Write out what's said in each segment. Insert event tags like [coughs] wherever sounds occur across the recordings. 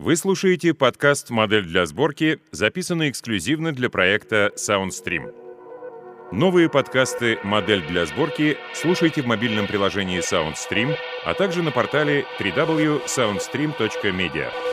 Вы слушаете подкаст «Модель для сборки», записанный эксклюзивно для проекта SoundStream. Новые подкасты «Модель для сборки» слушайте в мобильном приложении SoundStream, а также на портале www.soundstream.media.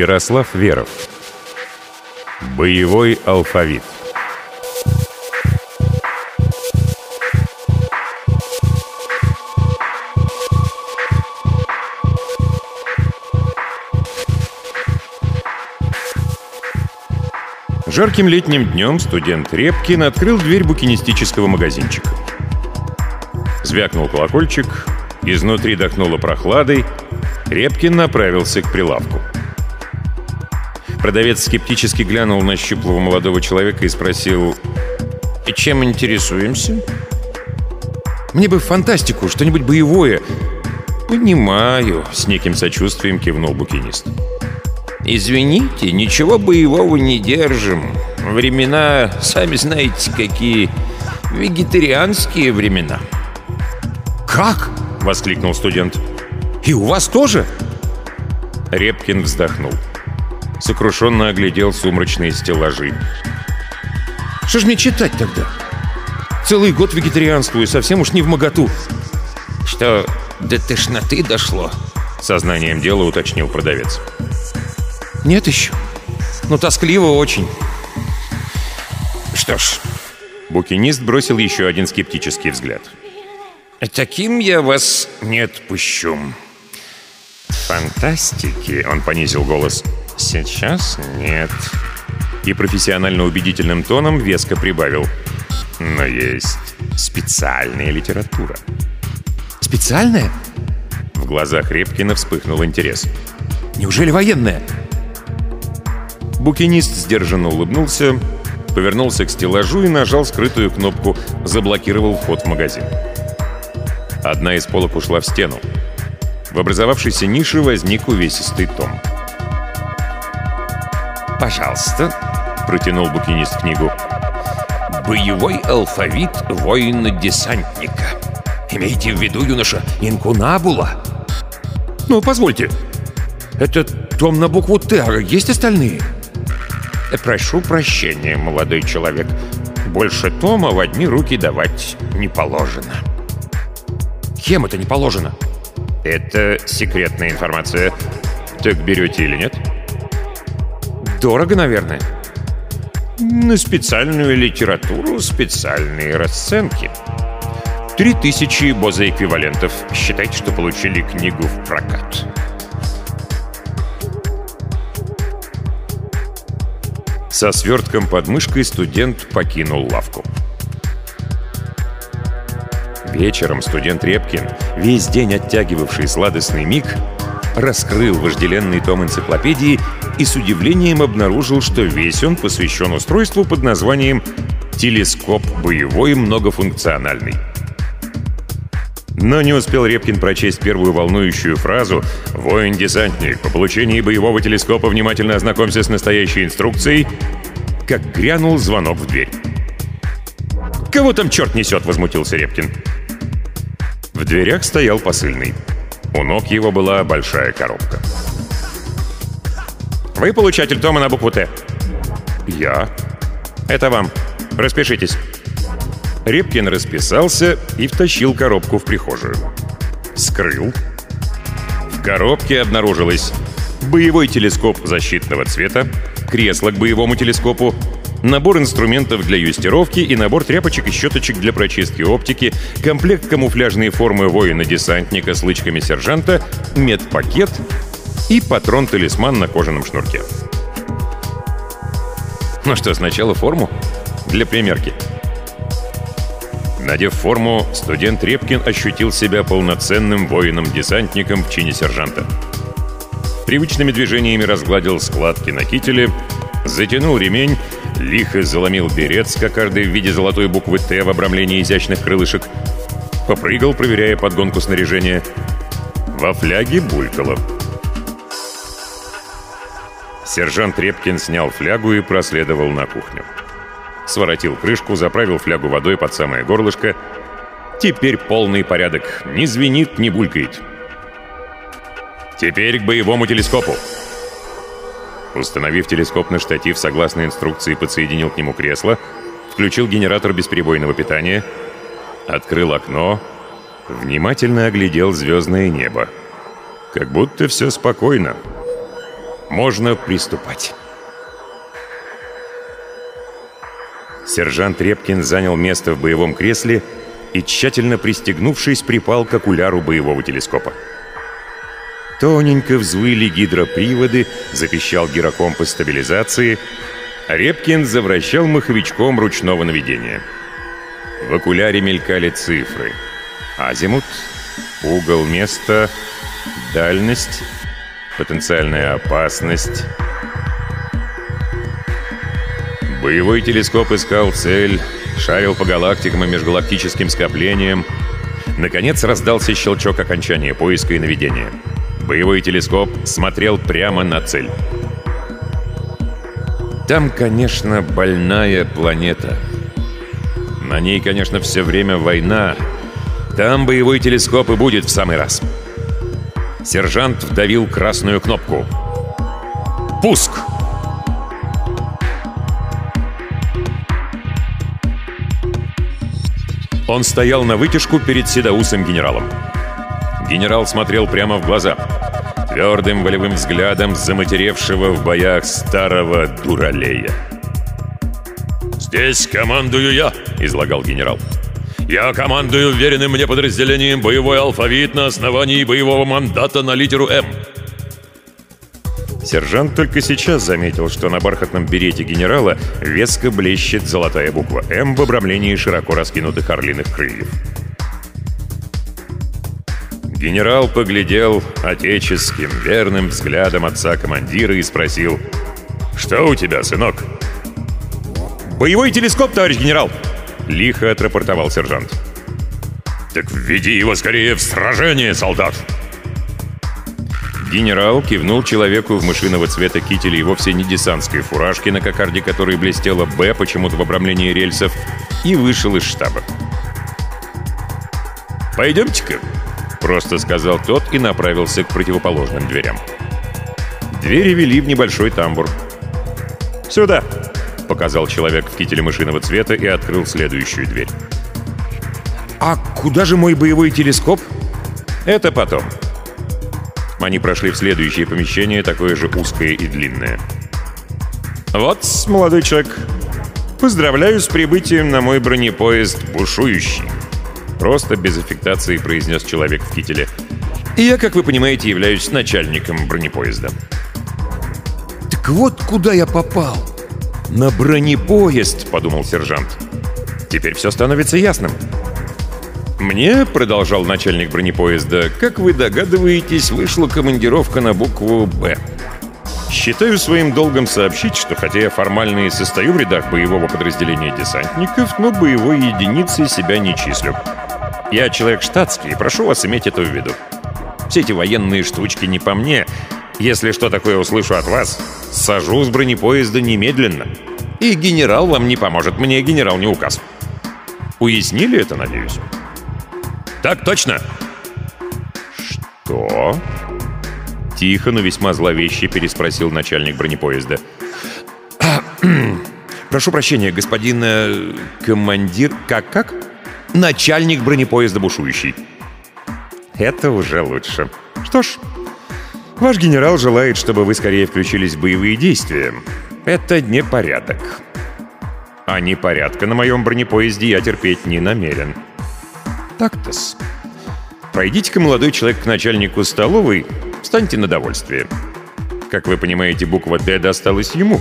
Ярослав Веров Боевой алфавит Жарким летним днем студент Репкин открыл дверь букинистического магазинчика. Звякнул колокольчик, изнутри дохнуло прохладой, Репкин направился к прилавку. Продавец скептически глянул на щуплого молодого человека и спросил «И чем интересуемся?» «Мне бы фантастику, что-нибудь боевое». «Понимаю», — с неким сочувствием кивнул букинист. «Извините, ничего боевого не держим. Времена, сами знаете, какие вегетарианские времена». «Как?» — воскликнул студент. «И у вас тоже?» Репкин вздохнул сокрушенно оглядел сумрачные стеллажи. «Что ж мне читать тогда? Целый год вегетарианствую, совсем уж не в моготу». «Что, до тошноты дошло?» Сознанием дела уточнил продавец. «Нет еще. Но тоскливо очень». «Что ж...» Букинист бросил еще один скептический взгляд. «Таким я вас не отпущу». «Фантастики!» — он понизил голос. «Сейчас нет». И профессионально убедительным тоном веско прибавил. «Но есть специальная литература». «Специальная?» В глазах Репкина вспыхнул интерес. «Неужели военная?» Букинист сдержанно улыбнулся, повернулся к стеллажу и нажал скрытую кнопку «Заблокировал вход в магазин». Одна из полок ушла в стену. В образовавшейся нише возник увесистый том. «Пожалуйста», — протянул букинист книгу. «Боевой алфавит воина-десантника. Имейте в виду, юноша, инкунабула». «Ну, позвольте, это том на букву «Т», а есть остальные?» «Прошу прощения, молодой человек. Больше тома в одни руки давать не положено». «Кем это не положено?» «Это секретная информация. Так берете или нет?» Дорого, наверное. На специальную литературу специальные расценки. Три тысячи боза-эквивалентов. Считайте, что получили книгу в прокат. Со свертком под мышкой студент покинул лавку. Вечером студент Репкин, весь день оттягивавший сладостный миг, раскрыл вожделенный том энциклопедии и с удивлением обнаружил, что весь он посвящен устройству под названием «Телескоп боевой многофункциональный». Но не успел Репкин прочесть первую волнующую фразу «Воин-десантник, по получении боевого телескопа внимательно ознакомься с настоящей инструкцией», как грянул звонок в дверь. «Кого там черт несет?» — возмутился Репкин. В дверях стоял посыльный. У ног его была большая коробка. «Вы получатель тома на букву «Т». «Я». «Это вам. Распишитесь». Репкин расписался и втащил коробку в прихожую. Скрыл. В коробке обнаружилось боевой телескоп защитного цвета, кресло к боевому телескопу, набор инструментов для юстировки и набор тряпочек и щеточек для прочистки оптики, комплект камуфляжной формы воина-десантника с лычками сержанта, медпакет и патрон-талисман на кожаном шнурке. Ну что, сначала форму? Для примерки. Надев форму, студент Репкин ощутил себя полноценным воином-десантником в чине сержанта. Привычными движениями разгладил складки на кителе, затянул ремень, лихо заломил берет с кокардой в виде золотой буквы «Т» в обрамлении изящных крылышек, попрыгал, проверяя подгонку снаряжения. Во фляге булькало. Сержант Репкин снял флягу и проследовал на кухню. Своротил крышку, заправил флягу водой под самое горлышко. Теперь полный порядок. Не звенит, не булькает. Теперь к боевому телескопу. Установив телескоп на штатив, согласно инструкции, подсоединил к нему кресло, включил генератор бесперебойного питания, открыл окно, внимательно оглядел звездное небо. Как будто все спокойно. Можно приступать. Сержант Репкин занял место в боевом кресле и, тщательно пристегнувшись, припал к окуляру боевого телескопа. Тоненько взвыли гидроприводы, запищал гирокомпас стабилизации, а Репкин завращал маховичком ручного наведения. В окуляре мелькали цифры. Азимут, угол места, дальность, потенциальная опасность. Боевой телескоп искал цель, шарил по галактикам и межгалактическим скоплениям. Наконец раздался щелчок окончания поиска и наведения. Боевой телескоп смотрел прямо на цель. Там, конечно, больная планета. На ней, конечно, все время война. Там боевой телескоп и будет в самый раз. Сержант вдавил красную кнопку. «Пуск!» Он стоял на вытяжку перед седоусым генералом. Генерал смотрел прямо в глаза твердым волевым взглядом заматеревшего в боях старого дуралея. «Здесь командую я», — излагал генерал. «Я командую веренным мне подразделением боевой алфавит на основании боевого мандата на литеру «М». Сержант только сейчас заметил, что на бархатном берете генерала веско блещет золотая буква «М» в обрамлении широко раскинутых орлиных крыльев. Генерал поглядел отеческим, верным взглядом отца-командира и спросил «Что у тебя, сынок?» «Боевой телескоп, товарищ генерал!» Лихо отрапортовал сержант. «Так введи его скорее в сражение, солдат!» Генерал кивнул человеку в мышиного цвета кителя и вовсе не десантской фуражке, на кокарде которой блестела «Б» почему-то в обрамлении рельсов, и вышел из штаба. «Пойдемте-ка», Просто сказал тот и направился к противоположным дверям. Двери вели в небольшой тамбур. «Сюда!» — показал человек в кителе мышиного цвета и открыл следующую дверь. «А куда же мой боевой телескоп?» «Это потом». Они прошли в следующее помещение, такое же узкое и длинное. «Вот, молодой человек, поздравляю с прибытием на мой бронепоезд «Бушующий». Просто без аффектации произнес человек в кителе. И я, как вы понимаете, являюсь начальником бронепоезда. «Так вот куда я попал!» «На бронепоезд!» — подумал сержант. «Теперь все становится ясным». «Мне, — продолжал начальник бронепоезда, — как вы догадываетесь, вышла командировка на букву «Б». Считаю своим долгом сообщить, что хотя я формально и состою в рядах боевого подразделения десантников, но боевой единицей себя не числю. Я человек штатский, и прошу вас иметь это в виду. Все эти военные штучки не по мне. Если что такое услышу от вас, сажу с бронепоезда немедленно. И генерал вам не поможет, мне генерал не указ. Уяснили это, надеюсь? Так точно. Что? Тихо, но весьма зловеще переспросил начальник бронепоезда. [clears throat] «Прошу прощения, господин... Э, командир... Как-как?» Начальник бронепоезда бушующий. Это уже лучше. Что ж, ваш генерал желает, чтобы вы скорее включились в боевые действия. Это не порядок. А непорядка на моем бронепоезде я терпеть не намерен. Так-то-с. Пройдите-ка, молодой человек, к начальнику столовой, встаньте на довольствие. Как вы понимаете, буква «Д» досталась ему.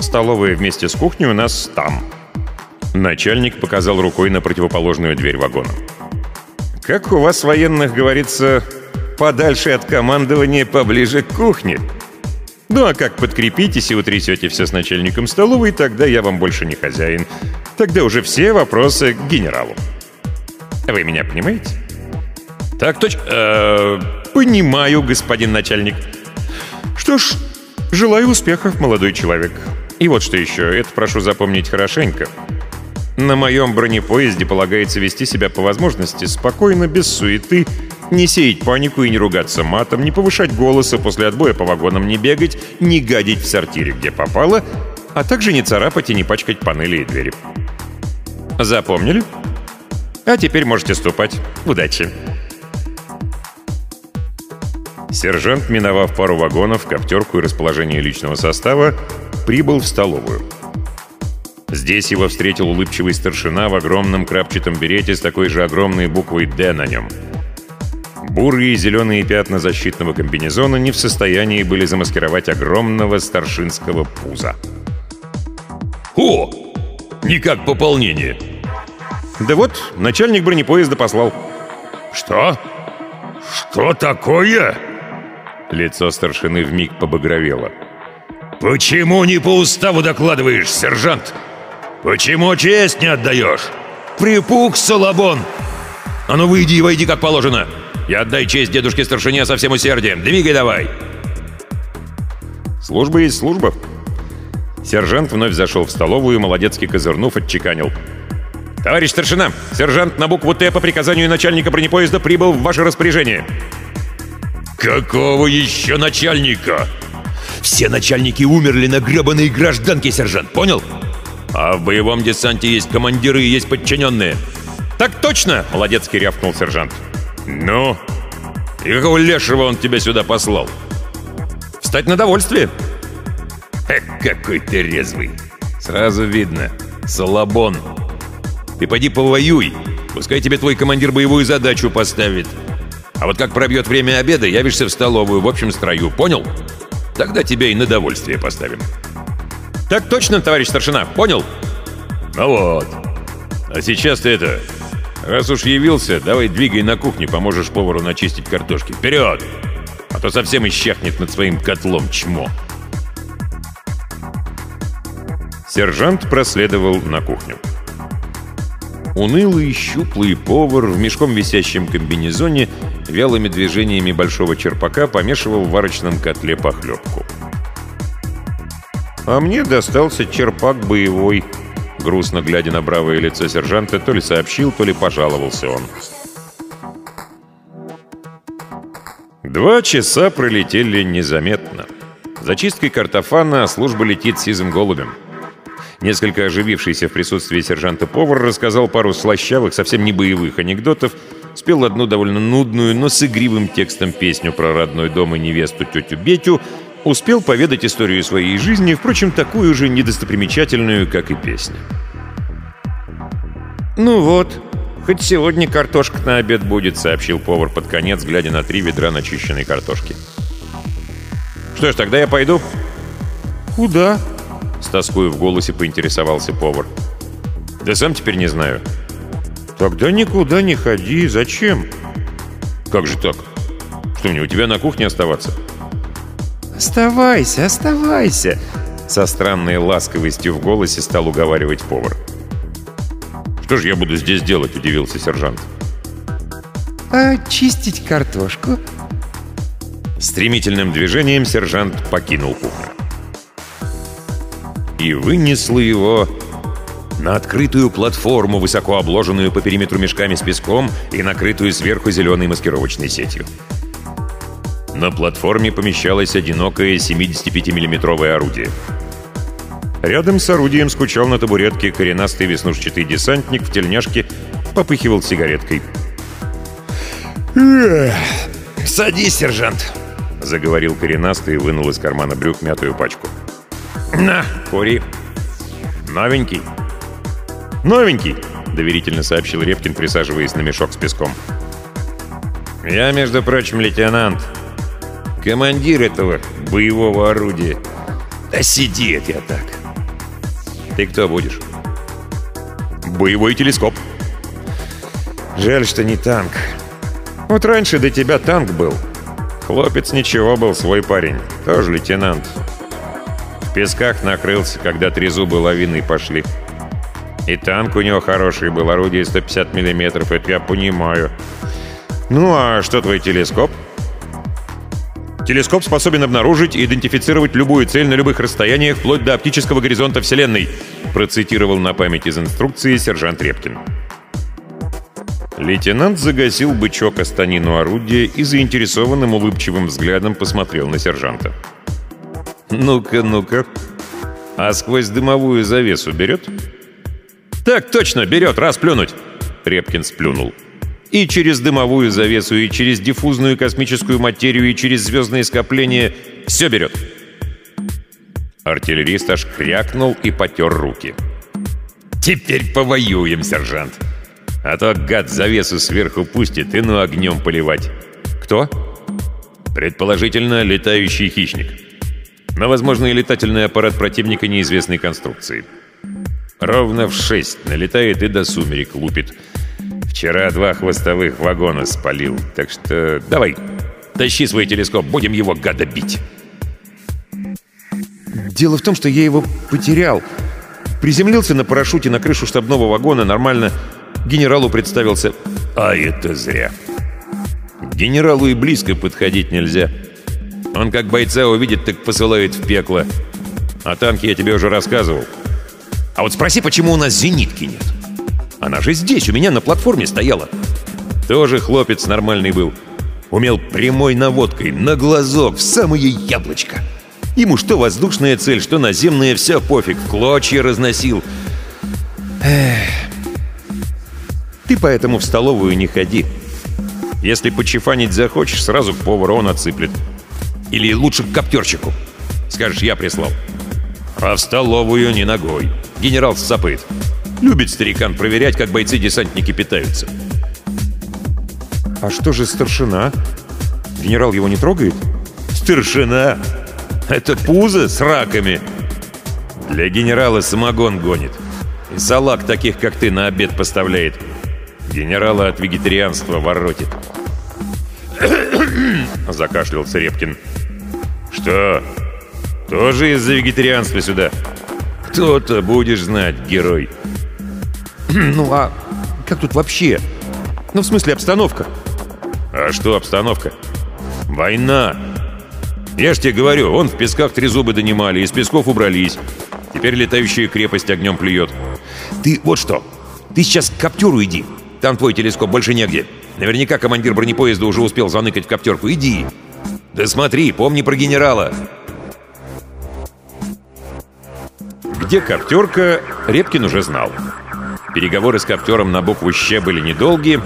Столовая вместе с кухней у нас там — Начальник показал рукой на противоположную дверь вагона. «Как у вас, военных, говорится, подальше от командования, поближе к кухне. Ну а как подкрепитесь и утрясете все с начальником столовой, тогда я вам больше не хозяин. Тогда уже все вопросы к генералу. Вы меня понимаете? Так точно. Э, понимаю, господин начальник. Что ж, желаю успехов, молодой человек. И вот что еще, это прошу запомнить хорошенько. На моем бронепоезде полагается вести себя по возможности спокойно, без суеты, не сеять панику и не ругаться матом, не повышать голоса после отбоя по вагонам, не бегать, не гадить в сортире, где попало, а также не царапать и не пачкать панели и двери. Запомнили? А теперь можете ступать. Удачи. Сержант, миновав пару вагонов, коптерку и расположение личного состава, прибыл в столовую. Здесь его встретил улыбчивый старшина в огромном крапчатом берете с такой же огромной буквой «Д» на нем. Бурые и зеленые пятна защитного комбинезона не в состоянии были замаскировать огромного старшинского пуза. «О! Не как пополнение!» «Да вот, начальник бронепоезда послал». «Что? Что такое?» Лицо старшины вмиг побагровело. «Почему не по уставу докладываешь, сержант? Почему честь не отдаешь? Припух, Салабон! А ну выйди и войди как положено! И отдай честь дедушке старшине со всем усердием! Двигай давай!» «Служба есть служба». Сержант вновь зашел в столовую, молодецкий козырнув, отчеканил. «Товарищ старшина, сержант на букву «Т» по приказанию начальника бронепоезда прибыл в ваше распоряжение». «Какого еще начальника?» «Все начальники умерли на гребаной гражданке, сержант, понял?» «А в боевом десанте есть командиры и есть подчиненные». «Так точно!» — молодецкий рявкнул сержант. «Ну? И какого лешего он тебя сюда послал?» «Встать на довольствие». «Эх, какой ты резвый! Сразу видно. Салабон. Ты поди повоюй. Пускай тебе твой командир боевую задачу поставит. А вот как пробьет время обеда, явишься в столовую в общем строю, понял? Тогда тебя и на довольствие поставим». «Так точно, товарищ старшина, понял?» «Ну вот. А сейчас ты это... Раз уж явился, давай двигай на кухню, поможешь повару начистить картошки. Вперед! А то совсем исчахнет над своим котлом чмо». Сержант проследовал на кухню. Унылый, щуплый повар в мешком висящем комбинезоне вялыми движениями большого черпака помешивал в варочном котле похлебку. «А мне достался черпак боевой», — грустно глядя на бравое лицо сержанта, то ли сообщил, то ли пожаловался он. Два часа пролетели незаметно. Зачисткой картофана служба летит сизым голубем. Несколько оживившийся в присутствии сержанта-повар рассказал пару слащавых, совсем не боевых анекдотов, спел одну довольно нудную, но с игривым текстом песню про родной дом и невесту тетю Бетю, успел поведать историю своей жизни, впрочем, такую же недостопримечательную, как и песня. «Ну вот, хоть сегодня картошка на обед будет», — сообщил повар под конец, глядя на три ведра начищенной картошки. «Что ж, тогда я пойду». «Куда?» С тоской в голосе поинтересовался повар. «Да сам теперь не знаю». «Тогда никуда не ходи. Зачем?» «Как же так? Что мне, у тебя на кухне оставаться?» «Оставайся, оставайся!» Со странной ласковостью в голосе стал уговаривать повар. «Что же я буду здесь делать?» – удивился сержант. «Очистить картошку». Стремительным движением сержант покинул кухню и вынесла его на открытую платформу, высоко обложенную по периметру мешками с песком и накрытую сверху зеленой маскировочной сетью. На платформе помещалось одинокое 75 миллиметровое орудие. Рядом с орудием скучал на табуретке коренастый веснушчатый десантник в тельняшке, попыхивал сигареткой. «Садись, сержант!» — заговорил коренастый и вынул из кармана брюк мятую пачку. «На, кури. Новенький». «Новенький», — доверительно сообщил Репкин, присаживаясь на мешок с песком. «Я, между прочим, лейтенант. Командир этого боевого орудия. Да сиди это я так. Ты кто будешь?» «Боевой телескоп». «Жаль, что не танк. Вот раньше до тебя танк был. Хлопец ничего был, свой парень. Тоже лейтенант. В песках накрылся, когда три зуба лавиной пошли. И танк у него хороший был, орудие 150 миллиметров, это я понимаю. Ну а что твой телескоп? Телескоп способен обнаружить и идентифицировать любую цель на любых расстояниях, вплоть до оптического горизонта Вселенной, процитировал на память из инструкции сержант Репкин. Лейтенант загасил бычок о станину орудия и заинтересованным улыбчивым взглядом посмотрел на сержанта. «Ну-ка, ну-ка. А сквозь дымовую завесу берет?» «Так точно, берет, раз плюнуть!» Репкин сплюнул. «И через дымовую завесу, и через диффузную космическую материю, и через звездные скопления все берет!» Артиллерист аж крякнул и потер руки. «Теперь повоюем, сержант!» А то гад завесу сверху пустит и ну огнем поливать. Кто? Предположительно, летающий хищник. Но, возможно, и летательный аппарат противника неизвестной конструкции. Ровно в шесть налетает и до сумерек лупит. Вчера два хвостовых вагона спалил, так что давай, тащи свой телескоп, будем его гада бить. Дело в том, что я его потерял. Приземлился на парашюте на крышу штабного вагона, нормально Генералу представился. А это зря. генералу и близко подходить нельзя. Он как бойца увидит, так посылает в пекло. А танки я тебе уже рассказывал. А вот спроси, почему у нас зенитки нет? Она же здесь, у меня на платформе стояла. Тоже хлопец нормальный был. Умел прямой наводкой, на глазок, в самое яблочко. Ему что воздушная цель, что наземная, все пофиг, клочья разносил. Эх, ты поэтому в столовую не ходи. Если почефанить захочешь, сразу к повару он отсыплет. Или лучше к коптерчику. Скажешь, я прислал. А в столовую не ногой. Генерал сцапает. Любит старикан проверять, как бойцы-десантники питаются. А что же старшина? Генерал его не трогает? Старшина? Это пузо с раками. Для генерала самогон гонит. И салак таких, как ты, на обед поставляет. Генерала от вегетарианства воротит. [coughs] Закашлялся Репкин. Что? Тоже из-за вегетарианства сюда? Кто-то будешь знать, герой. [clears throat] Ну а как тут вообще? Ну, в смысле, обстановка. А что обстановка? Война. Я ж тебе говорю, он в песках три зубы донимали, из песков убрались. Теперь летающая крепость огнем плюет. Ты вот что, ты сейчас к Каптюру иди. Там твой телескоп больше негде. Наверняка командир бронепоезда уже успел заныкать в коптерку. Иди. Да смотри, помни про генерала. Где коптерка, Репкин уже знал. Переговоры с коптером на букву «Щ» были недолгие.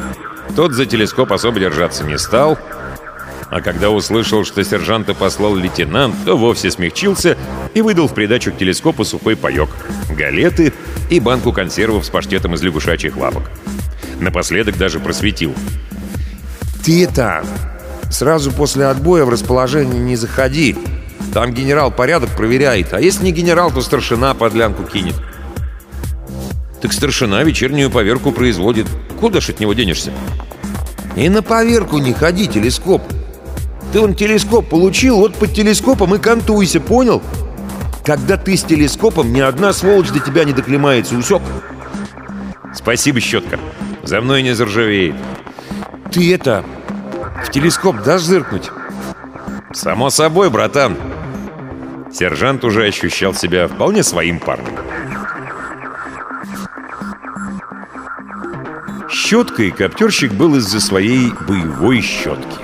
Тот за телескоп особо держаться не стал. А когда услышал, что сержанта послал лейтенант, то вовсе смягчился и выдал в придачу к телескопу сухой паёк, галеты и банку консервов с паштетом из лягушачьих лапок. Напоследок даже просветил. «Ты это... Сразу после отбоя в расположение не заходи. Там генерал порядок проверяет, а если не генерал, то старшина подлянку кинет». «Так старшина вечернюю поверку производит. Куда ж от него денешься?» «И на поверку не ходи, телескоп. Ты он телескоп получил, вот под телескопом и кантуйся, понял? Когда ты с телескопом, ни одна сволочь до тебя не доклемается, усек?» «Спасибо, щетка. За мной не заржавеет. Ты это... В телескоп дашь зыркнуть? Само собой, братан. Сержант уже ощущал себя вполне своим парнем. Щеткой коптерщик был из-за своей боевой щетки.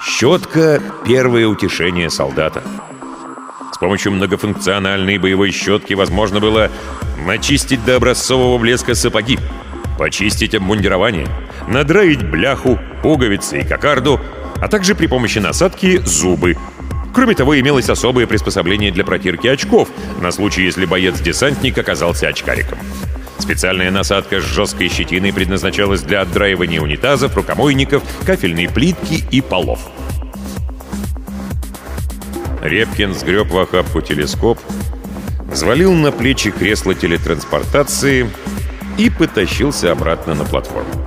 Щетка — первое утешение солдата. С помощью многофункциональной боевой щетки возможно было начистить до образцового блеска сапоги, почистить обмундирование, надраить бляху, пуговицы и кокарду, а также при помощи насадки зубы. Кроме того, имелось особое приспособление для протирки очков, на случай, если боец-десантник оказался очкариком. Специальная насадка с жесткой щетиной предназначалась для отдраивания унитазов, рукомойников, кафельной плитки и полов. Репкин сгреб в охапку телескоп, взвалил на плечи кресло телетранспортации и потащился обратно на платформу.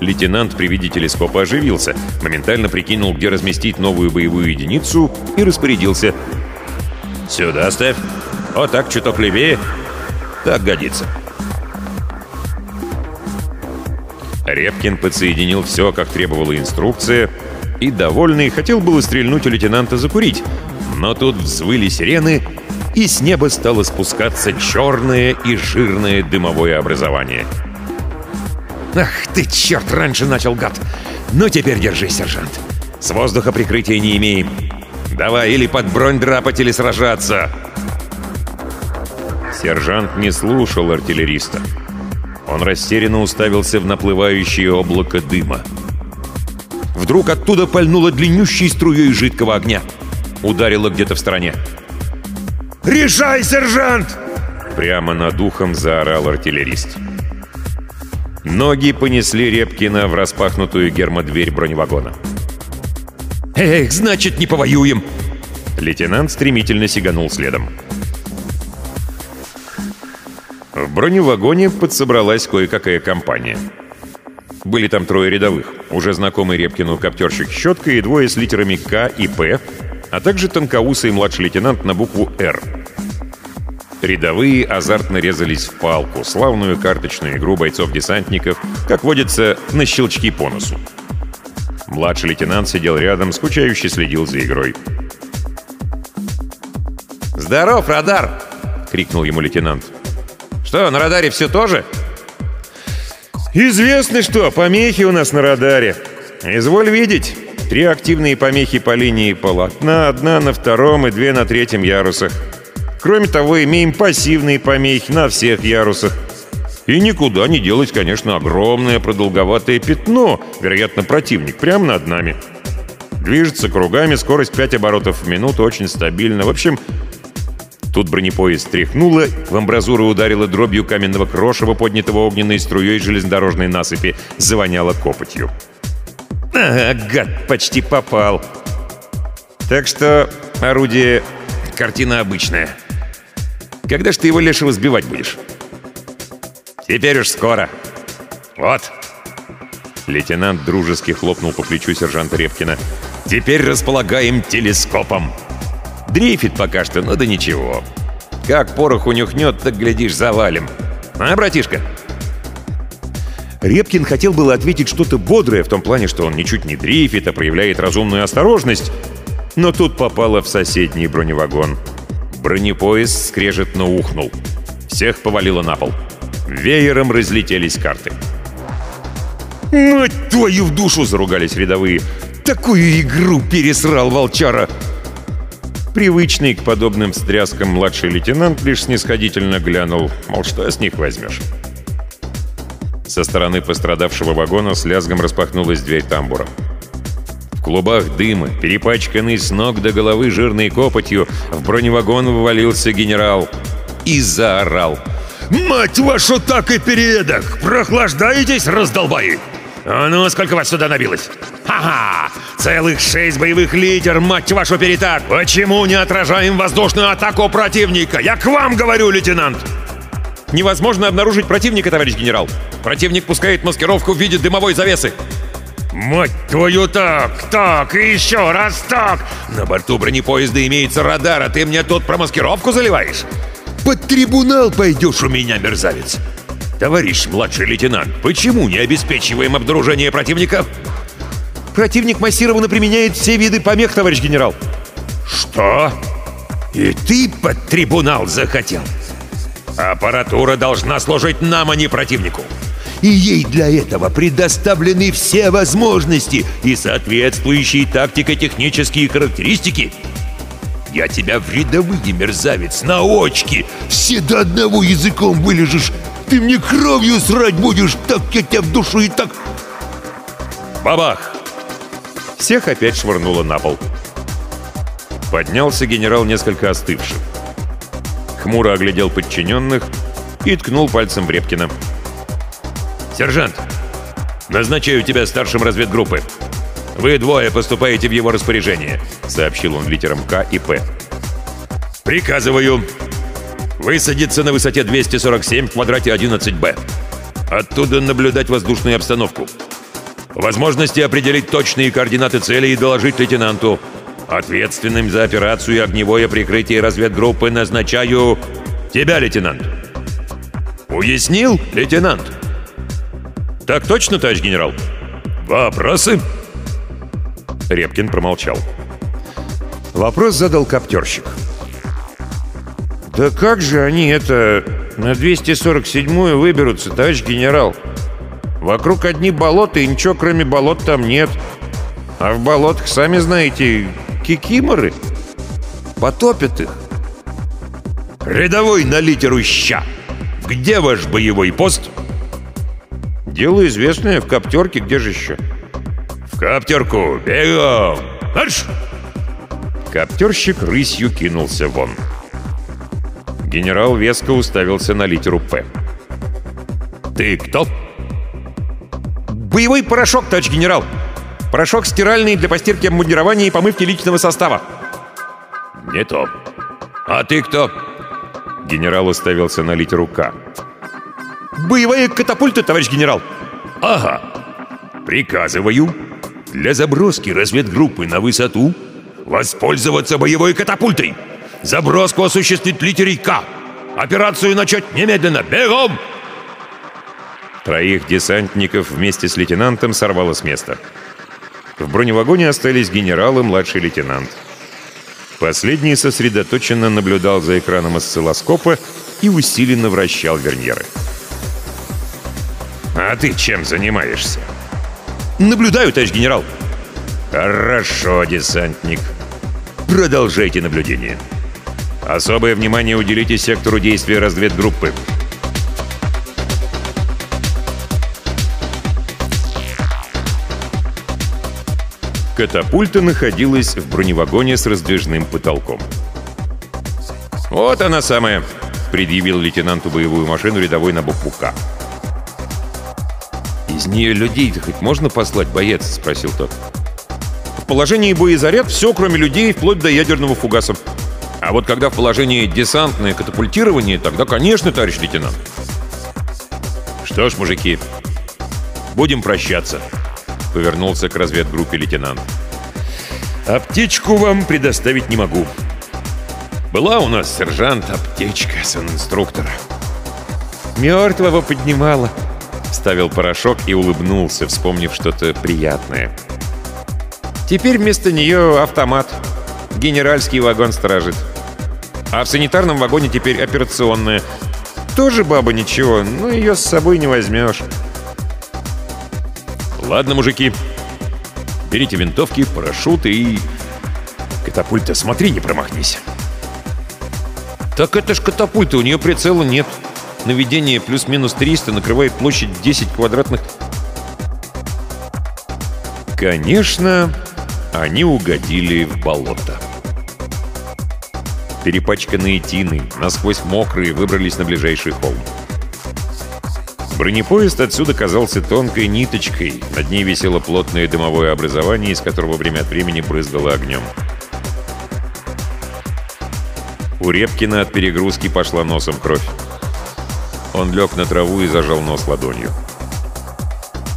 Лейтенант при виде телескопа оживился, моментально прикинул, где разместить новую боевую единицу и распорядился. «Сюда ставь. Вот так, чуток левее. Так годится». Репкин подсоединил все, как требовала инструкция, и, довольный, хотел было стрельнуть у лейтенанта закурить, но тут взвыли сирены, и с неба стало спускаться черное и жирное дымовое образование. «Ах ты, черт, раньше начал, гад! Ну теперь держи, сержант. С воздуха прикрытия не имеем. Давай или под бронь драпать, или сражаться!» Сержант не слушал артиллериста. Он растерянно уставился в наплывающее облако дыма. Вдруг оттуда пальнуло длиннющей струей жидкого огня. Ударило где-то в стороне. «Решай, сержант!» Прямо над ухом заорал артиллерист. Ноги понесли Репкина в распахнутую гермодверь броневагона. «Эх, значит, не повоюем!» Лейтенант стремительно сиганул следом. Броневагоне подсобралась кое-какая компания. Были там трое рядовых, уже знакомый Репкину коптерщик щетка и двое с литерами К и П, а также тонкоусый младший лейтенант на букву «Р». Рядовые азартно резались в палку, славную карточную игру бойцов-десантников, как водится, на щелчки по носу. Младший лейтенант сидел рядом, скучающе следил за игрой. «Здоров, радар!» — крикнул ему лейтенант. «Что, на радаре все тоже?» «Известно что, помехи у нас на радаре. Изволь видеть, три активные помехи по линии полотна, одна на втором и две на третьем ярусах. Кроме того, имеем пассивные помехи на всех ярусах. И никуда не делать, конечно, огромное продолговатое пятно, вероятно, противник, прямо над нами. Движется кругами, скорость 5 оборотов в минуту, очень стабильно. В общем, тут бронепоезд стряхнуло, в амбразуру ударило дробью каменного крошева, поднятого огненной струей железнодорожной насыпи, завоняло копотью. Ага, гад, почти попал. Так что орудие — картина обычная. Когда ж ты его лешего сбивать будешь? Теперь уж скоро. Вот. Лейтенант дружески хлопнул по плечу сержанта Репкина. Теперь располагаем телескопом. Дрейфит пока что, но да ничего. Как порох унюхнет, так, глядишь, завалим. А, братишка? Репкин хотел было ответить что-то бодрое в том плане, что он ничуть не дрейфит, а проявляет разумную осторожность, но тут попало в соседний броневагон. Бронепоезд скрежетно ухнул. Всех повалило на пол. Веером разлетелись карты. «Мать твою в душу!» — заругались рядовые. «Такую игру пересрал волчара!» Привычный к подобным встряскам младший лейтенант лишь снисходительно глянул, мол, что с них возьмешь. Со стороны пострадавшего вагона с лязгом распахнулась дверь тамбура клубах дыма, перепачканный с ног до головы жирной копотью, в броневагон вывалился генерал и заорал. «Мать вашу так и передок! Прохлаждаетесь, раздолбаи!» «А ну, сколько вас сюда набилось?» «Ха-ха! Целых шесть боевых литер, мать вашу, перетак! Почему не отражаем воздушную атаку противника? Я к вам говорю, лейтенант!» «Невозможно обнаружить противника, товарищ генерал! Противник пускает маскировку в виде дымовой завесы!» «Мать твою так! Так! И еще раз так! На борту бронепоезда имеется радар, а ты мне тут про маскировку заливаешь? Под трибунал пойдешь у меня, мерзавец!» «Товарищ младший лейтенант, почему не обеспечиваем обнаружение противников?» «Противник массированно применяет все виды помех, товарищ генерал!» «Что? И ты под трибунал захотел?» «Аппаратура должна служить нам, а не противнику!» и ей для этого предоставлены все возможности и соответствующие тактико-технические характеристики. Я тебя в рядовые, мерзавец, на очки, все до одного языком вылежишь. Ты мне кровью срать будешь, так я тебя в душу и так... Бабах! Всех опять швырнуло на пол. Поднялся генерал несколько остывший. Хмуро оглядел подчиненных и ткнул пальцем в Репкина. «Сержант, назначаю тебя старшим разведгруппы. Вы двое поступаете в его распоряжение», — сообщил он литерам К и П. «Приказываю высадиться на высоте 247 в квадрате 11Б. Оттуда наблюдать воздушную обстановку. возможности определить точные координаты цели и доложить лейтенанту. Ответственным за операцию огневое прикрытие разведгруппы назначаю тебя, лейтенант. Уяснил, лейтенант? Так точно, товарищ генерал? Вопросы? Репкин промолчал. Вопрос задал коптерщик. «Да как же они это на 247-ю выберутся, товарищ генерал? Вокруг одни болота, и ничего кроме болот там нет. А в болотах, сами знаете, кикиморы. Потопят их. Рядовой на литеру «ща». Где ваш боевой пост? Дело известное, в коптерке, где же еще? В коптерку, бегом! Марш! Коптерщик рысью кинулся вон. Генерал веско уставился на литеру «П». «Ты кто?» «Боевой порошок, товарищ генерал! Порошок стиральный для постирки обмундирования и помывки личного состава!» «Не то. А ты кто?» Генерал уставился на литеру «К». «Боевые катапульты, товарищ генерал!» «Ага. Приказываю для заброски разведгруппы на высоту воспользоваться боевой катапультой!» Заброску осуществить литерой К. Операцию начать немедленно. Бегом!» Троих десантников вместе с лейтенантом сорвало с места. В броневагоне остались генерал и младший лейтенант. Последний сосредоточенно наблюдал за экраном осциллоскопа и усиленно вращал верньеры. «А ты чем занимаешься?» «Наблюдаю, товарищ генерал!» «Хорошо, десантник. Продолжайте наблюдение». Особое внимание уделите сектору действия разведгруппы. Катапульта находилась в броневагоне с раздвижным потолком. «Вот она самая!» — предъявил лейтенанту боевую машину рядовой на букву «К». «Из нее людей-то хоть можно послать, боец?» — спросил тот. «В положении боезаряд все, кроме людей, вплоть до ядерного фугаса», а вот когда в положении десантное катапультирование, тогда, конечно, товарищ лейтенант. Что ж, мужики, будем прощаться, повернулся к разведгруппе лейтенант. Аптечку вам предоставить не могу. Была у нас сержант аптечка сан-инструктора. Мертвого поднимала. Вставил порошок и улыбнулся, вспомнив что-то приятное. Теперь вместо нее автомат. Генеральский вагон сторожит. А в санитарном вагоне теперь операционная. Тоже баба ничего, но ее с собой не возьмешь. Ладно, мужики. Берите винтовки, парашюты и... Катапульта, смотри, не промахнись. Так это ж катапульта, у нее прицела нет. Наведение плюс-минус 300 накрывает площадь 10 квадратных... Конечно, они угодили в болото. Перепачканные тины, насквозь мокрые, выбрались на ближайший холм. Бронепоезд отсюда казался тонкой ниточкой, над ней висело плотное дымовое образование, из которого время от времени брызгало огнем. У Репкина от перегрузки пошла носом кровь. Он лег на траву и зажал нос ладонью.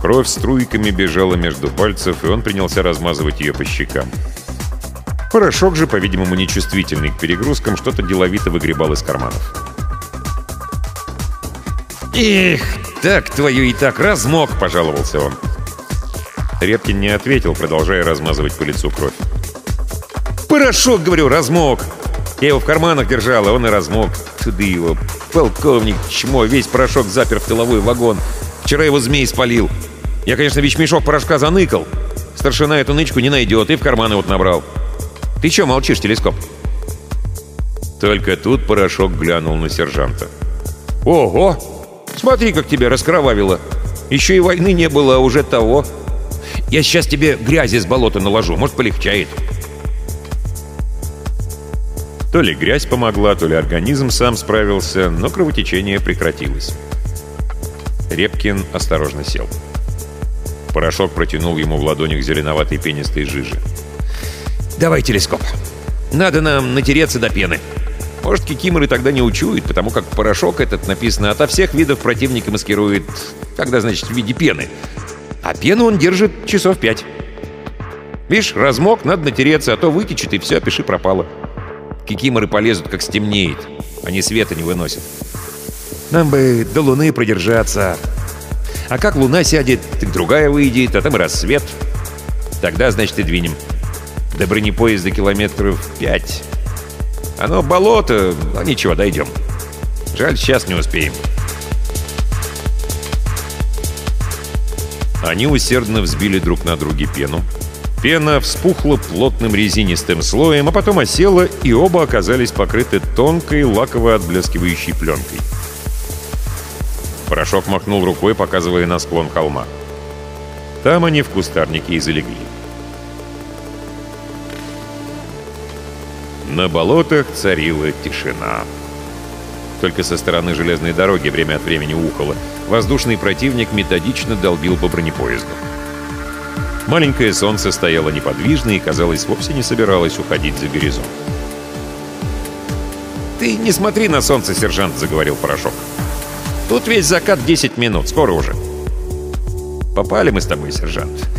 Кровь струйками бежала между пальцев, и он принялся размазывать ее по щекам. Порошок же, по-видимому, нечувствительный к перегрузкам, что-то деловито выгребал из карманов. «Эх, так твою и так размок!» — пожаловался он. Репкин не ответил, продолжая размазывать по лицу кровь. «Порошок, говорю, размок! Я его в карманах держал, а он и размок. Туды его, полковник чмо, весь порошок запер в тыловой вагон. Вчера его змей спалил. Я, конечно, вещмешок порошка заныкал. Старшина эту нычку не найдет и в карманы вот набрал. Ты чё молчишь, телескоп?» Только тут порошок глянул на сержанта. «Ого! Смотри, как тебя раскровавило! Еще и войны не было, а уже того! Я сейчас тебе грязи с болота наложу, может, полегчает!» То ли грязь помогла, то ли организм сам справился, но кровотечение прекратилось. Репкин осторожно сел. Порошок протянул ему в ладонях зеленоватой пенистой жижи. «Давай телескоп. Надо нам натереться до пены. Может, кикиморы тогда не учуют, потому как порошок этот написано ото всех видов противника маскирует, когда, значит, в виде пены. А пену он держит часов пять. Видишь, размок, надо натереться, а то вытечет, и все, пиши пропало. Кикиморы полезут, как стемнеет. Они света не выносят. Нам бы до луны продержаться. А как луна сядет, так другая выйдет, а там и рассвет. Тогда, значит, и двинем. До бронепоезда километров пять. Оно болото, но ничего, дойдем. Жаль, сейчас не успеем. Они усердно взбили друг на друге пену. Пена вспухла плотным резинистым слоем, а потом осела, и оба оказались покрыты тонкой лаково отблескивающей пленкой. Порошок махнул рукой, показывая на склон холма. Там они в кустарнике и залегли. На болотах царила тишина. Только со стороны железной дороги время от времени ухало. Воздушный противник методично долбил по бронепоезду. Маленькое солнце стояло неподвижно и, казалось, вовсе не собиралось уходить за горизонт. «Ты не смотри на солнце, сержант», — заговорил Порошок. «Тут весь закат 10 минут, скоро уже». «Попали мы с тобой, сержант».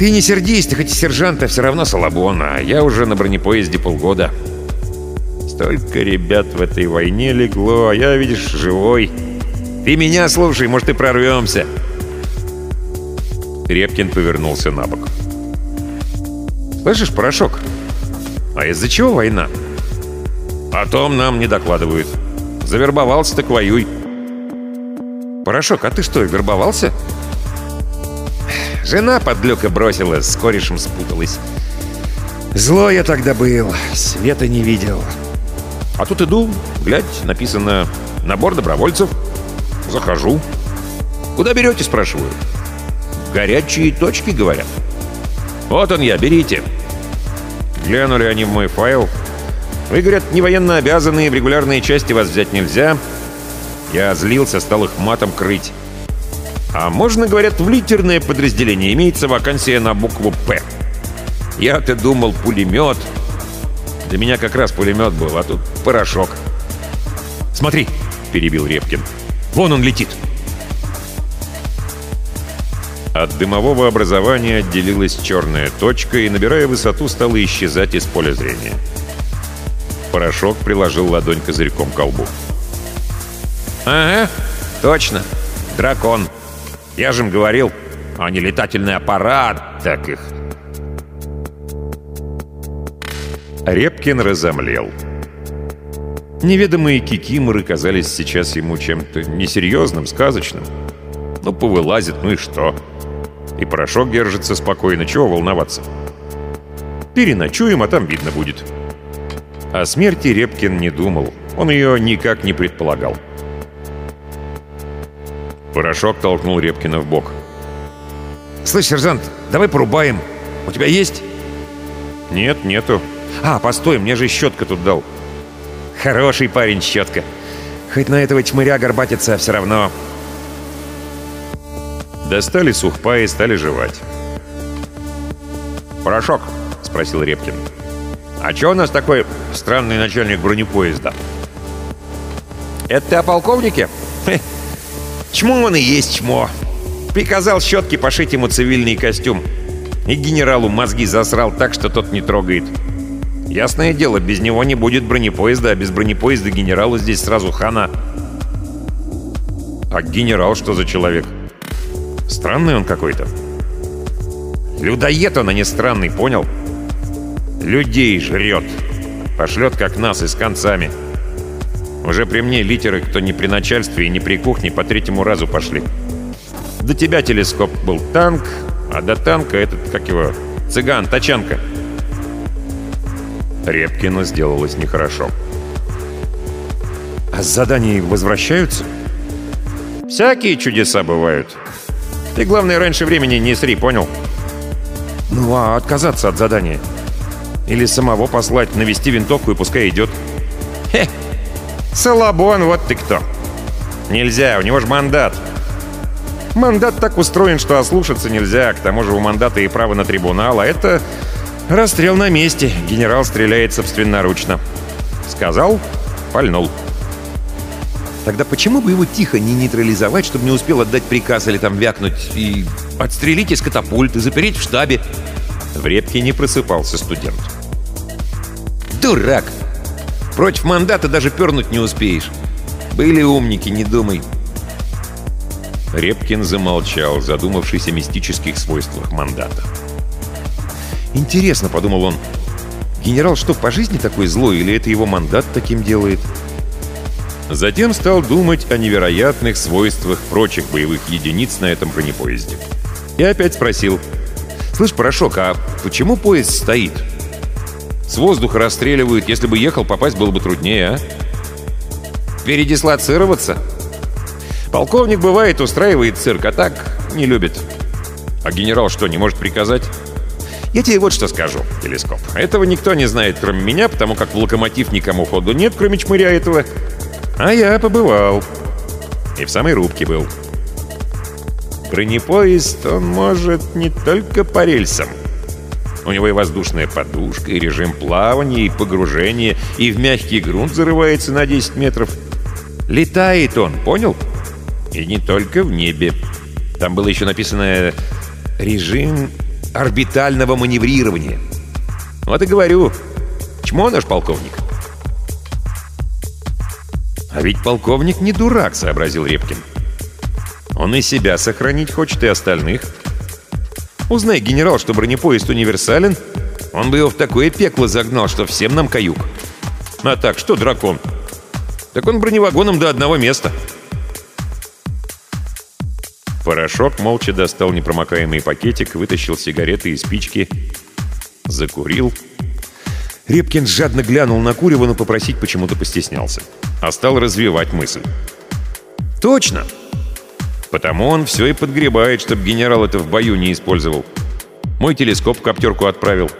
«Ты не сердись, ты хоть и сержант, а все равно Салабон, а я уже на бронепоезде полгода». «Столько ребят в этой войне легло, а я, видишь, живой. Ты меня слушай, может, и прорвемся». Репкин повернулся на бок. «Слышишь, Порошок, а из-за чего война?» «О том нам не докладывают. Завербовался, так воюй». «Порошок, а ты что, вербовался?» Жена подлюка бросила, с корешем спуталась. Зло я тогда был, света не видел. А тут иду, глядь, написано «Набор добровольцев». Захожу. «Куда берете?» – спрашиваю. «Горячие точки», — говорят. «Вот он я, берите». Глянули они в мой файл. Вы, говорят, не военно обязанные, в регулярные части вас взять нельзя. Я злился, стал их матом крыть. А можно, говорят, в литерное подразделение имеется вакансия на букву «П». Я-то думал, пулемет. Для меня как раз пулемет был, а тут порошок. «Смотри», — перебил Репкин. «Вон он летит». От дымового образования отделилась черная точка и, набирая высоту, стала исчезать из поля зрения. Порошок приложил ладонь козырьком к колбу. «Ага, точно. Дракон. Я же им говорил, не летательный аппарат, так их...» Репкин разомлел. Неведомые кикиморы казались сейчас ему чем-то несерьезным, сказочным. Ну, повылазит, ну и что? И порошок держится спокойно, чего волноваться? Переночуем, а там видно будет. О смерти Репкин не думал, он ее никак не предполагал. Порошок толкнул Репкина в бок. «Слышь, сержант, давай порубаем. У тебя есть?» «Нет, нету. А, постой, мне же щетка тут дал». «Хороший парень, щетка. Хоть на этого чмыря горбатиться, а все равно Достали сухпа и стали жевать. «Порошок?» — спросил Репкин. «А чё у нас такой странный начальник бронепоезда?» «Это ты о полковнике?» [laughs] «Чмо он и есть чмо. Приказал щетки пошить ему цивильный костюм. И генералу мозги засрал так, что тот не трогает. Ясное дело, без него не будет бронепоезда, а без бронепоезда генералу здесь сразу хана». «А генерал что за человек?» Странный он какой-то. Людоед он, а не странный, понял? Людей жрет. Пошлет, как нас, и с концами. Уже при мне литеры, кто не при начальстве и не при кухне, по третьему разу пошли. До тебя телескоп был танк, а до танка этот, как его, цыган, тачанка. Репкину сделалось нехорошо. А с заданий возвращаются? Всякие чудеса бывают. Ты, главное, раньше времени не сри, понял? Ну, а отказаться от задания? Или самого послать, навести винтовку и пускай идет? Хе! Салабон, вот ты кто! Нельзя, у него же мандат. Мандат так устроен, что ослушаться нельзя. К тому же у мандата и право на трибунал, а это расстрел на месте. Генерал стреляет собственноручно. Сказал, пальнул. Тогда почему бы его тихо не нейтрализовать, чтобы не успел отдать приказ или там вякнуть и Отстрелить из катапульты, запереть в штабе. В репке не просыпался студент. Дурак! Против мандата даже пернуть не успеешь. Были умники, не думай. Репкин замолчал, задумавшись о мистических свойствах мандата. «Интересно», — подумал он, — «генерал что, по жизни такой злой, или это его мандат таким делает?» Затем стал думать о невероятных свойствах прочих боевых единиц на этом бронепоезде. И опять спросил. «Слышь, Порошок, а почему поезд стоит? С воздуха расстреливают, если бы ехал, попасть было бы труднее, а?» «Передислоцироваться?» Полковник, бывает, устраивает цирк, а так не любит. А генерал что, не может приказать? Я тебе вот что скажу, телескоп. Этого никто не знает, кроме меня, потому как в локомотив никому ходу нет, кроме чмыря этого. А я побывал. И в самой рубке был. Бронепоезд, он может не только по рельсам. У него и воздушная подушка, и режим плавания, и погружения, и в мягкий грунт зарывается на 10 метров. Летает он, понял? И не только в небе. Там было еще написано «режим орбитального маневрирования». Вот и говорю, чмо наш полковник. «А ведь полковник не дурак», — сообразил Репкин. «Он и себя сохранить хочет, и остальных. Узнай, генерал, что бронепоезд универсален, он бы его в такое пекло загнал, что всем нам каюк. А так, что дракон? Так он броневагоном до одного места». Порошок молча достал непромокаемый пакетик, вытащил сигареты и спички, закурил. Репкин жадно глянул на Курева, но попросить почему-то постеснялся. А стал развивать мысль. «Точно! Потому он все и подгребает, чтобы генерал это в бою не использовал. Мой телескоп в коптерку отправил.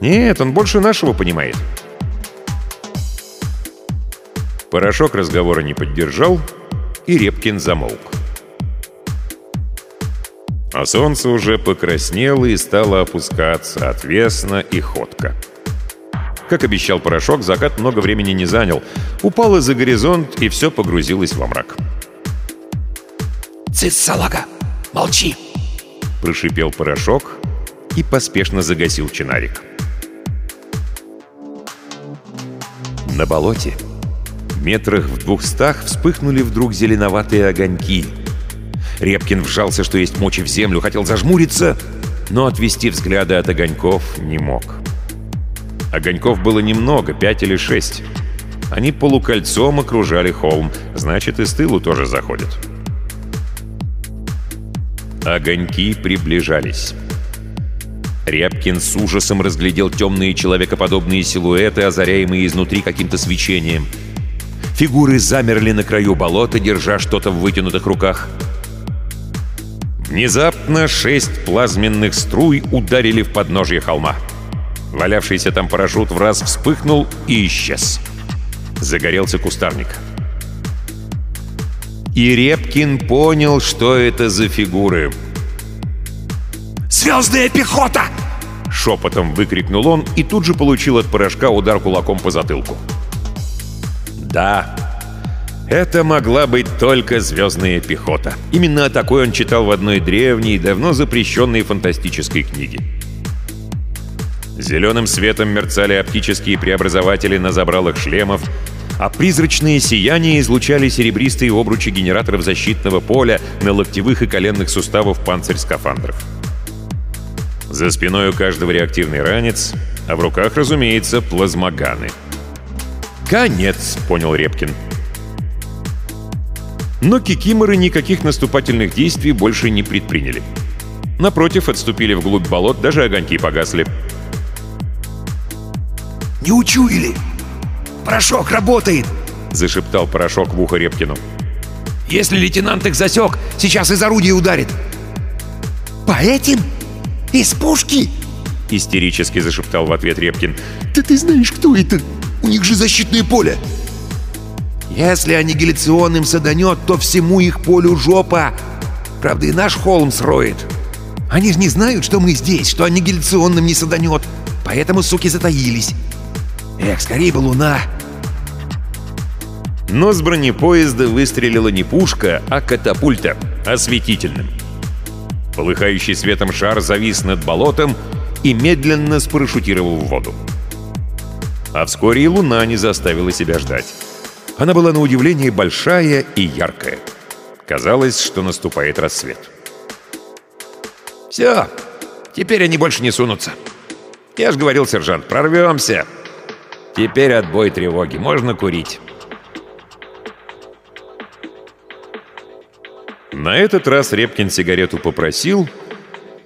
Нет, он больше нашего понимает». Порошок разговора не поддержал, и Репкин замолк. А солнце уже покраснело и стало опускаться отвесно и ходко. Как обещал порошок, закат много времени не занял. Упал из-за горизонт, и все погрузилось во мрак. «Цыц! Молчи!» Прошипел порошок и поспешно загасил чинарик. На болоте, метрах в двухстах, вспыхнули вдруг зеленоватые огоньки — Репкин вжался, что есть мочи в землю, хотел зажмуриться, но отвести взгляды от огоньков не мог. Огоньков было немного, пять или шесть. Они полукольцом окружали холм, значит, и с тылу тоже заходят. Огоньки приближались. Рябкин с ужасом разглядел темные человекоподобные силуэты, озаряемые изнутри каким-то свечением. Фигуры замерли на краю болота, держа что-то в вытянутых руках — Внезапно шесть плазменных струй ударили в подножье холма. Валявшийся там парашют в раз вспыхнул и исчез. Загорелся кустарник. И Репкин понял, что это за фигуры. «Звездная пехота!» Шепотом выкрикнул он и тут же получил от порошка удар кулаком по затылку. «Да, это могла быть только звездная пехота. Именно такой он читал в одной древней, давно запрещенной фантастической книге. Зеленым светом мерцали оптические преобразователи на забралах шлемов, а призрачные сияния излучали серебристые обручи генераторов защитного поля на локтевых и коленных суставов панцирь-скафандров. За спиной у каждого реактивный ранец, а в руках, разумеется, плазмоганы. «Конец», — понял Репкин. Но кикиморы никаких наступательных действий больше не предприняли. Напротив, отступили вглубь болот, даже огоньки погасли. «Не учуяли! Порошок работает!» — зашептал порошок в ухо Репкину. «Если лейтенант их засек, сейчас из орудия ударит!» «По этим? Из пушки?» — истерически зашептал в ответ Репкин. «Да ты знаешь, кто это? У них же защитное поле!» Если аннигиляционным саданет, то всему их полю жопа. Правда, и наш холм сроет. Они же не знают, что мы здесь, что аннигиляционным не саданет. Поэтому, суки, затаились. Эх, скорее бы луна. Но с бронепоезда выстрелила не пушка, а катапульта, осветительным. Полыхающий светом шар завис над болотом и медленно спарашютировал в воду. А вскоре и луна не заставила себя ждать. Она была на удивление большая и яркая. Казалось, что наступает рассвет. «Все, теперь они больше не сунутся. Я же говорил, сержант, прорвемся. Теперь отбой тревоги, можно курить». На этот раз Репкин сигарету попросил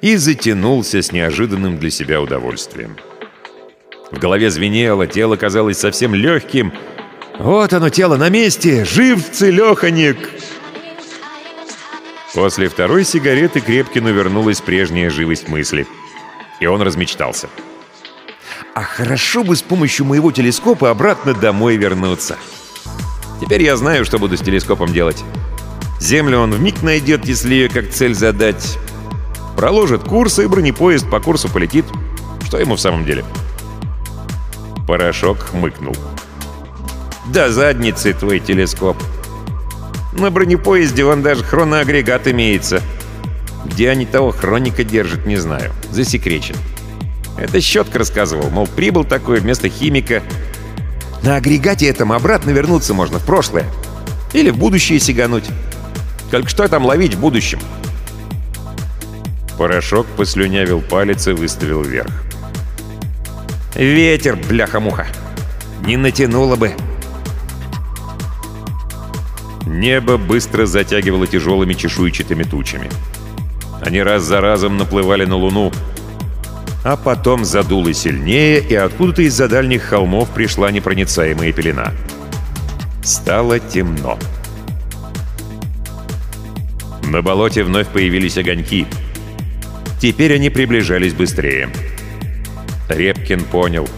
и затянулся с неожиданным для себя удовольствием. В голове звенело, тело казалось совсем легким. «Вот оно, тело на месте! Жив целеханик!» После второй сигареты Крепкину вернулась прежняя живость мысли. И он размечтался. «А хорошо бы с помощью моего телескопа обратно домой вернуться. Теперь я знаю, что буду с телескопом делать. Землю он вмиг найдет, если ее как цель задать. Проложит курс, и бронепоезд по курсу полетит. Что ему в самом деле?» Порошок хмыкнул. «Да задницы твой телескоп. На бронепоезде вон даже хроноагрегат имеется. Где они того хроника держат, не знаю. Засекречен. Это Щетка рассказывал, мол, прибыл такой вместо химика. На агрегате этом обратно вернуться можно в прошлое. Или в будущее сигануть. Только что там ловить в будущем?» Порошок послюнявил палец и выставил вверх. «Ветер, бляха-муха! Не натянуло бы!» Небо быстро затягивало тяжелыми чешуйчатыми тучами. Они раз за разом наплывали на луну, а потом задуло сильнее, и откуда-то из-за дальних холмов пришла непроницаемая пелена. Стало темно. На болоте вновь появились огоньки. Теперь они приближались быстрее. Репкин понял.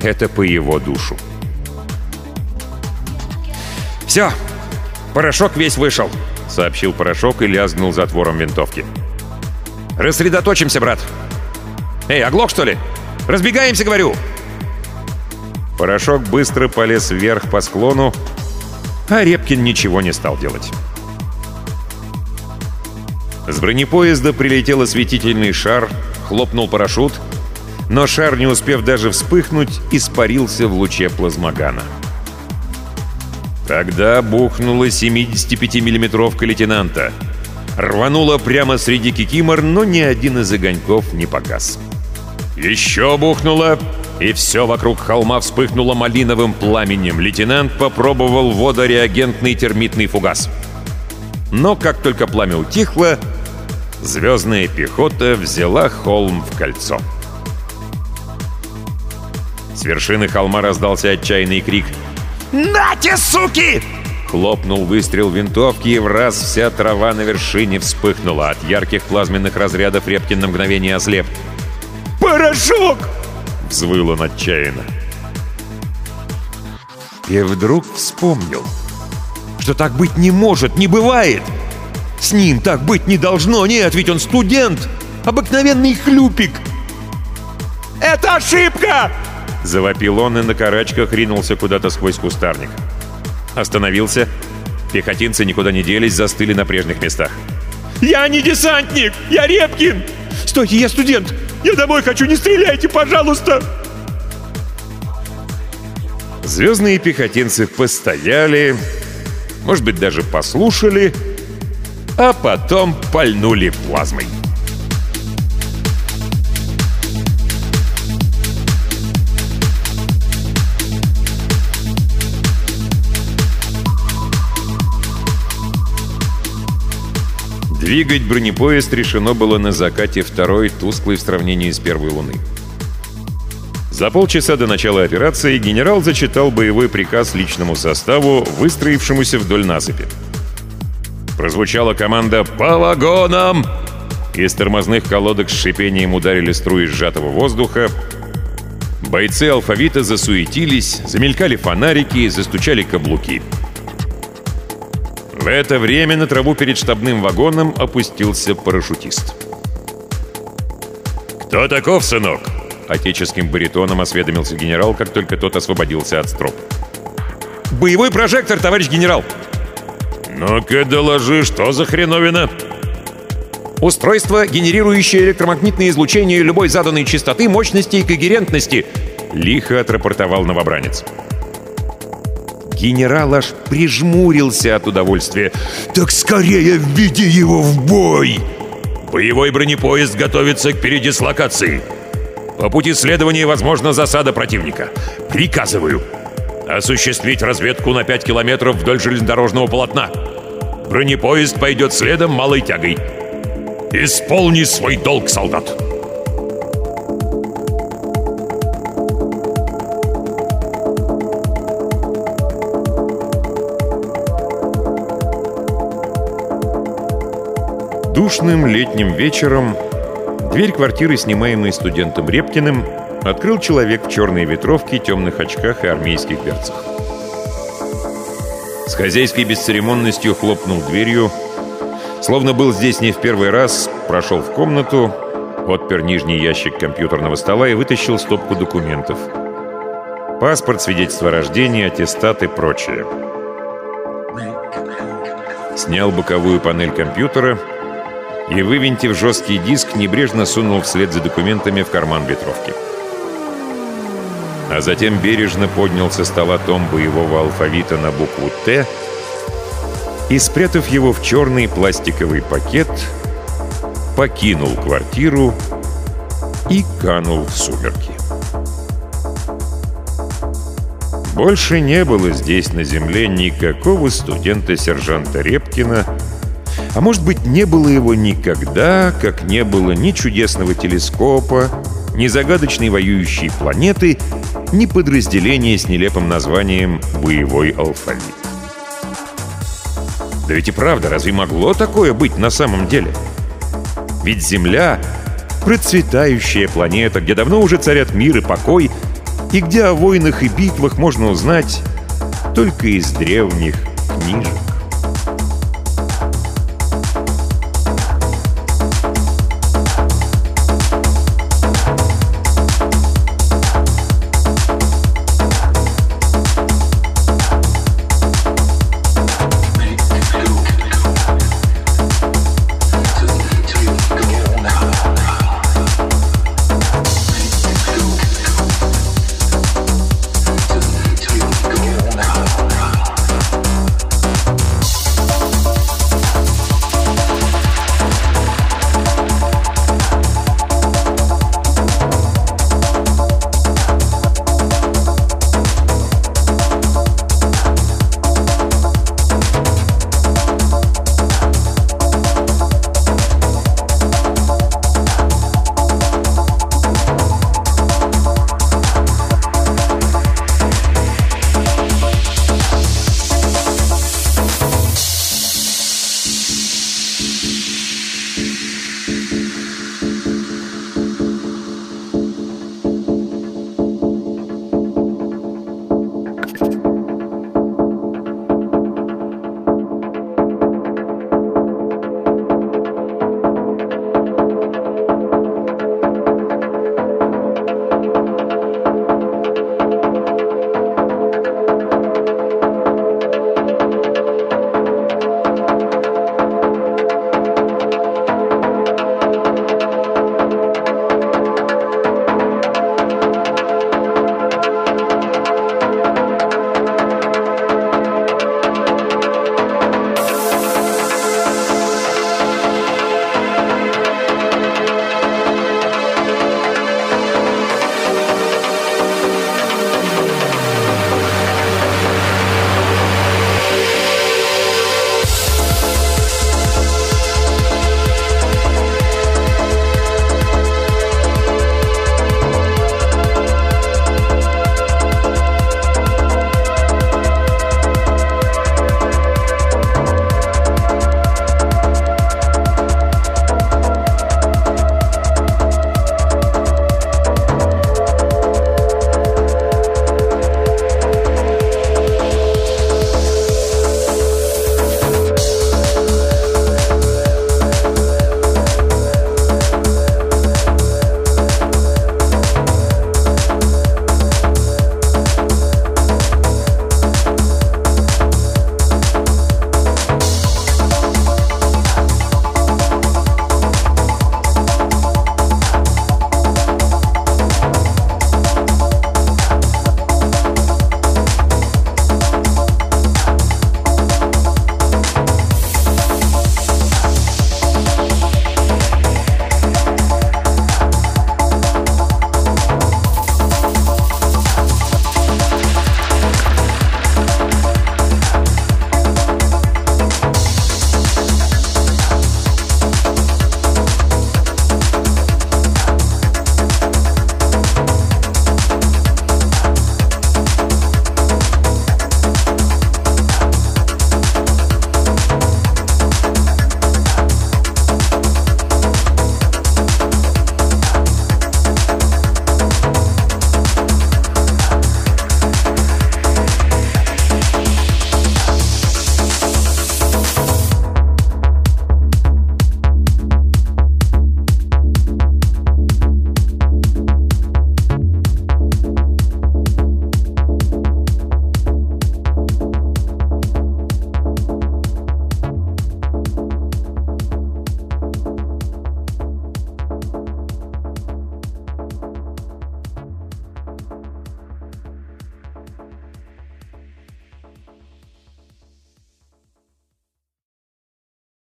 Это по его душу. «Все! Порошок весь вышел!» — сообщил Порошок и лязгнул затвором винтовки. «Рассредоточимся, брат! Эй, оглох, что ли? Разбегаемся, говорю!» Порошок быстро полез вверх по склону, а Репкин ничего не стал делать. С бронепоезда прилетел осветительный шар, хлопнул парашют — но шар, не успев даже вспыхнуть, испарился в луче плазмогана. Тогда бухнула 75-миллиметровка лейтенанта. Рванула прямо среди кикимор, но ни один из огоньков не погас. Еще бухнула, и все вокруг холма вспыхнуло малиновым пламенем. Лейтенант попробовал водореагентный термитный фугас. Но как только пламя утихло, звездная пехота взяла холм в кольцо. С вершины холма раздался отчаянный крик. «Нате, суки!» Хлопнул выстрел винтовки, и в раз вся трава на вершине вспыхнула. От ярких плазменных разрядов Репкин на мгновение ослеп. «Порошок!» — взвыл он отчаянно. И вдруг вспомнил, что так быть не может, не бывает. С ним так быть не должно, нет, ведь он студент, обыкновенный хлюпик. «Это ошибка!» Завопил он и на карачках ринулся куда-то сквозь кустарник. Остановился. Пехотинцы никуда не делись, застыли на прежних местах. «Я не десантник! Я Репкин! Стойте, я студент! Я домой хочу, не стреляйте, пожалуйста!» Звездные пехотинцы постояли, может быть, даже послушали, а потом пальнули плазмой. Двигать бронепоезд решено было на закате второй, тусклой в сравнении с первой луны. За полчаса до начала операции генерал зачитал боевой приказ личному составу, выстроившемуся вдоль насыпи. Прозвучала команда «По вагонам!» Из тормозных колодок с шипением ударили струи сжатого воздуха. Бойцы алфавита засуетились, замелькали фонарики, застучали каблуки. В это время на траву перед штабным вагоном опустился парашютист. «Кто таков, сынок?» Отеческим баритоном осведомился генерал, как только тот освободился от строп. «Боевой прожектор, товарищ генерал!» «Ну-ка доложи, что за хреновина?» Устройство, генерирующее электромагнитное излучение любой заданной частоты, мощности и когерентности», — лихо отрапортовал новобранец. Генерал аж прижмурился от удовольствия. «Так скорее введи его в бой!» «Боевой бронепоезд готовится к передислокации. По пути следования возможна засада противника. Приказываю осуществить разведку на 5 километров вдоль железнодорожного полотна. Бронепоезд пойдет следом малой тягой. Исполни свой долг, солдат!» Душным летним вечером дверь квартиры, снимаемой студентом Репкиным, открыл человек в черной ветровке, темных очках и армейских берцах. С хозяйской бесцеремонностью хлопнул дверью, словно был здесь не в первый раз, прошел в комнату, отпер нижний ящик компьютерного стола и вытащил стопку документов. Паспорт, свидетельство о рождении, аттестат и прочее. Снял боковую панель компьютера — и, вывинтив жесткий диск, небрежно сунул вслед за документами в карман ветровки. А затем бережно поднял со стола том боевого алфавита на букву «Т» и, спрятав его в черный пластиковый пакет, покинул квартиру и канул в сумерки. Больше не было здесь на земле никакого студента-сержанта Репкина, а может быть, не было его никогда, как не было ни чудесного телескопа, ни загадочной воюющей планеты, ни подразделения с нелепым названием «Боевой алфавит». Да ведь и правда, разве могло такое быть на самом деле? Ведь Земля — процветающая планета, где давно уже царят мир и покой, и где о войнах и битвах можно узнать только из древних книжек.